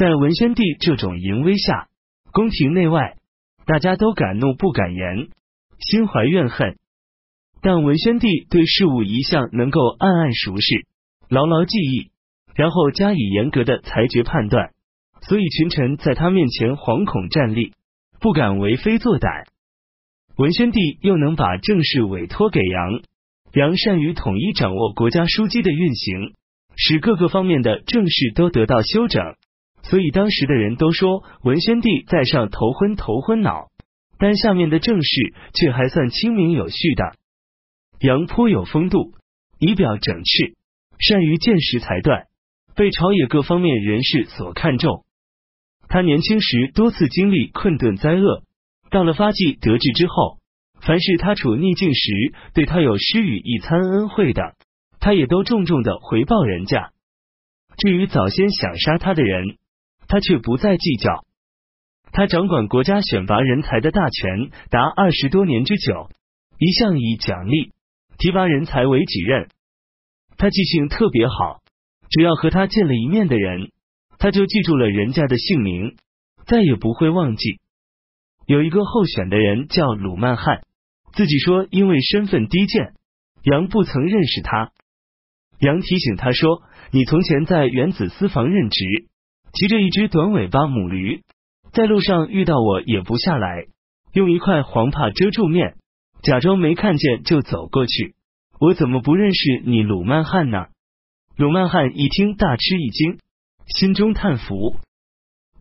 在文宣帝这种淫威下，宫廷内外大家都敢怒不敢言，心怀怨恨。但文宣帝对事物一向能够暗暗熟视，牢牢记忆，然后加以严格的裁决判断，所以群臣在他面前惶恐站立，不敢为非作歹。文宣帝又能把政事委托给杨，杨善于统一掌握国家枢机的运行，使各个方面的政事都得到修整。所以当时的人都说文宣帝在上头昏头昏脑，但下面的政事却还算清明有序的。杨颇有风度，仪表整饬，善于见识裁断，被朝野各方面人士所看重。他年轻时多次经历困顿灾厄。到了发迹得志之后，凡是他处逆境时对他有施予一餐恩惠的，他也都重重的回报人家。至于早先想杀他的人，他却不再计较。他掌管国家选拔人才的大权达二十多年之久，一向以奖励提拔人才为己任。他记性特别好，只要和他见了一面的人，他就记住了人家的姓名，再也不会忘记。有一个候选的人叫鲁曼汉，自己说因为身份低贱，杨不曾认识他。杨提醒他说：“你从前在原子私房任职，骑着一只短尾巴母驴，在路上遇到我也不下来，用一块黄帕遮住面，假装没看见就走过去。我怎么不认识你鲁曼汉呢？”鲁曼汉一听大吃一惊，心中叹服。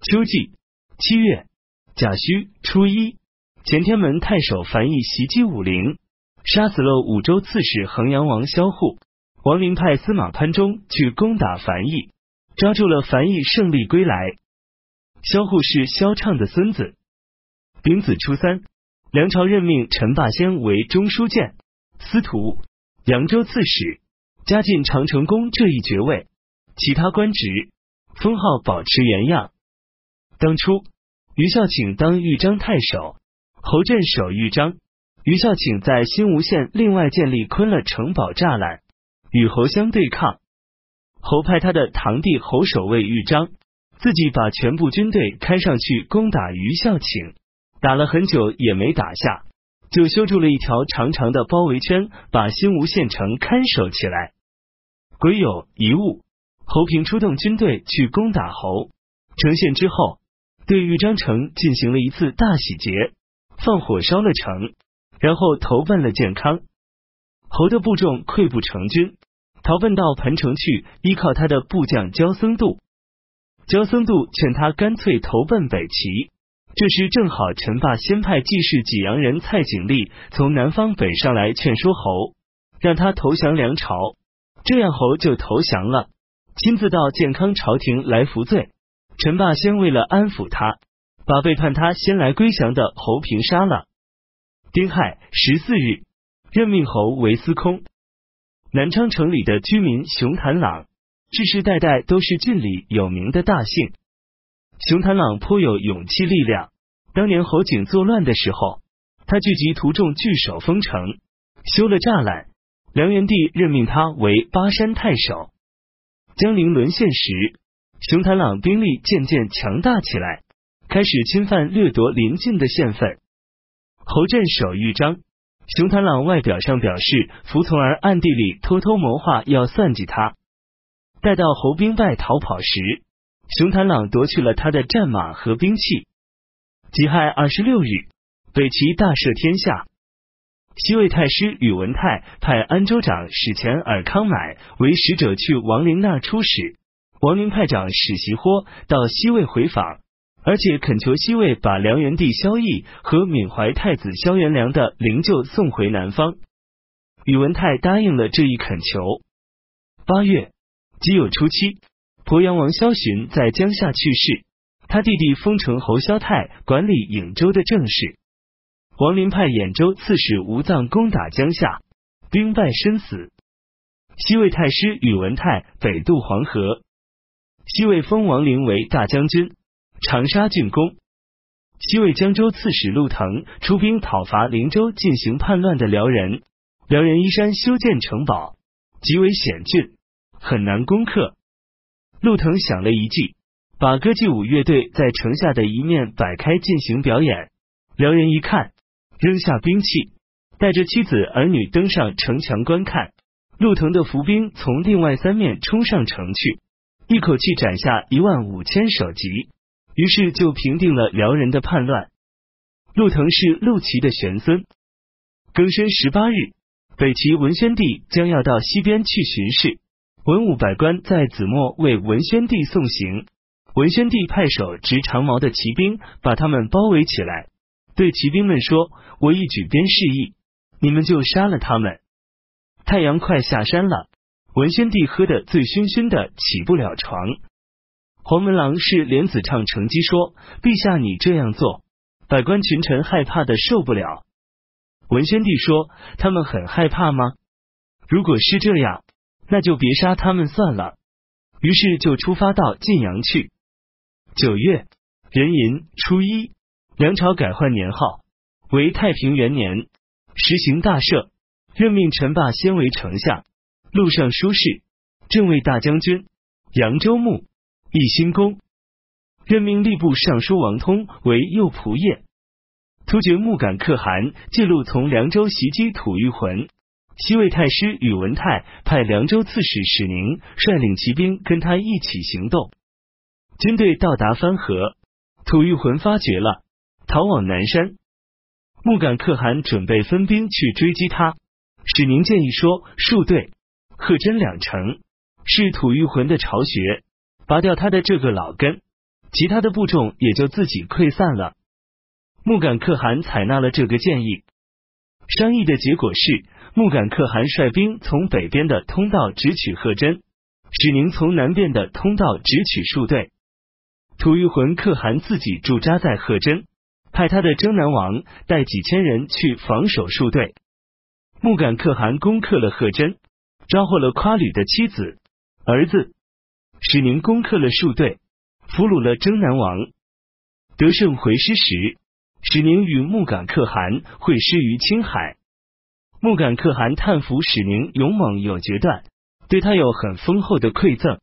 秋季七月。甲戌初一，前天门太守樊毅袭击武陵，杀死了武州刺史衡阳王萧护。王陵派司马潘忠去攻打樊毅，抓住了樊毅，胜利归来。萧护是萧畅的孙子。丙子初三，梁朝任命陈霸先为中书监、司徒、扬州刺史，加进长城公这一爵位，其他官职封号保持原样。当初。于孝请当豫章太守，侯镇守豫章。于孝请在新吴县另外建立昆了城堡栅栏，与侯相对抗。侯派他的堂弟侯守卫豫章，自己把全部军队开上去攻打于孝请，打了很久也没打下，就修筑了一条长长的包围圈，把新吴县城看守起来。癸酉一物，侯平出动军队去攻打侯城县之后。对豫章城进行了一次大洗劫，放火烧了城，然后投奔了建康。侯的部众溃不成军，逃奔到彭城去，依靠他的部将焦僧度。焦僧度劝他干脆投奔北齐。这时正好陈霸先派济世济阳人蔡景历从南方北上来劝说侯，让他投降梁朝。这样侯就投降了，亲自到健康朝廷来服罪。陈霸先为了安抚他，把背叛他先来归降的侯平杀了。丁亥十四日，任命侯为司空。南昌城里的居民熊谭朗，世世代代都是郡里有名的大姓。熊谭朗颇有勇气力量。当年侯景作乱的时候，他聚集徒众据守封城，修了栅栏。梁元帝任命他为巴山太守。江陵沦陷时。熊谭朗兵力渐渐强大起来，开始侵犯掠夺邻近的县份。侯镇守豫章，熊谭朗外表上表示服从，而暗地里偷偷谋划要算计他。待到侯兵败逃跑时，熊谭朗夺去了他的战马和兵器。己亥二十六日，北齐大赦天下。西魏太师宇文泰派安州长史前尔康买为使者去王陵那出使。王陵派长史袭豁到西魏回访，而且恳求西魏把梁元帝萧绎和缅怀太子萧元良的灵柩送回南方。宇文泰答应了这一恳求。八月己酉初七，鄱阳王萧洵在江夏去世，他弟弟封城侯萧泰管理颍州的政事。王林派兖州刺史吴臧攻打江夏，兵败身死。西魏太师宇文泰北渡黄河。西魏封王林为大将军、长沙进攻。西魏江州刺史陆腾出兵讨伐灵州进行叛乱的辽人，辽人依山修建城堡，极为险峻，很难攻克。陆腾想了一计，把歌伎舞乐队在城下的一面摆开进行表演。辽人一看，扔下兵器，带着妻子儿女登上城墙观看。陆腾的伏兵从另外三面冲上城去，一口气斩下一万五千首级，于是就平定了辽人的叛乱。陆腾是陆琪的玄孙。庚申十八日，北齐文宣帝将要到西边去巡视，文武百官在子墨为文宣帝送行。文宣帝派手执长矛的骑兵把他们包围起来，对骑兵们说：“我一举鞭示意，你们就杀了他们。”太阳快下山了，文宣帝喝得醉醺醺的，起不了床。黄门郎是莲子唱乘机说：“陛下，你这样做，百官群臣害怕的受不了。”文宣帝说：“他们很害怕吗？如果是这样，那就别杀他们算了。”于是就出发到晋阳去。九月壬寅初一，梁朝改换年号为太平元年，实行大赦。任命陈霸先为丞相、陆尚书事、正卫大将军、扬州牧、义兴公。任命吏部尚书王通为右仆射。突厥木杆可汗借路从凉州袭击吐谷浑，西魏太师宇文泰派凉州刺史史宁率领骑兵跟他一起行动。军队到达番河，吐谷浑发觉了，逃往南山。木杆可汗准备分兵去追击他。史宁建议说：“数队贺真两城是吐谷浑的巢穴，拔掉他的这个老根，其他的部众也就自己溃散了。”木杆可汗采纳了这个建议。商议的结果是，木杆可汗率兵从北边的通道直取贺真，史宁从南边的通道直取数队。吐谷浑可汗自己驻扎在贺真，派他的征南王带几千人去防守数队。木杆可汗攻克了贺真，抓获了夸吕的妻子、儿子。使宁攻克了数队，俘虏了征南王。得胜回师时，使宁与木杆可汗会师于青海。木杆可汗叹服使宁勇猛有决断，对他有很丰厚的馈赠。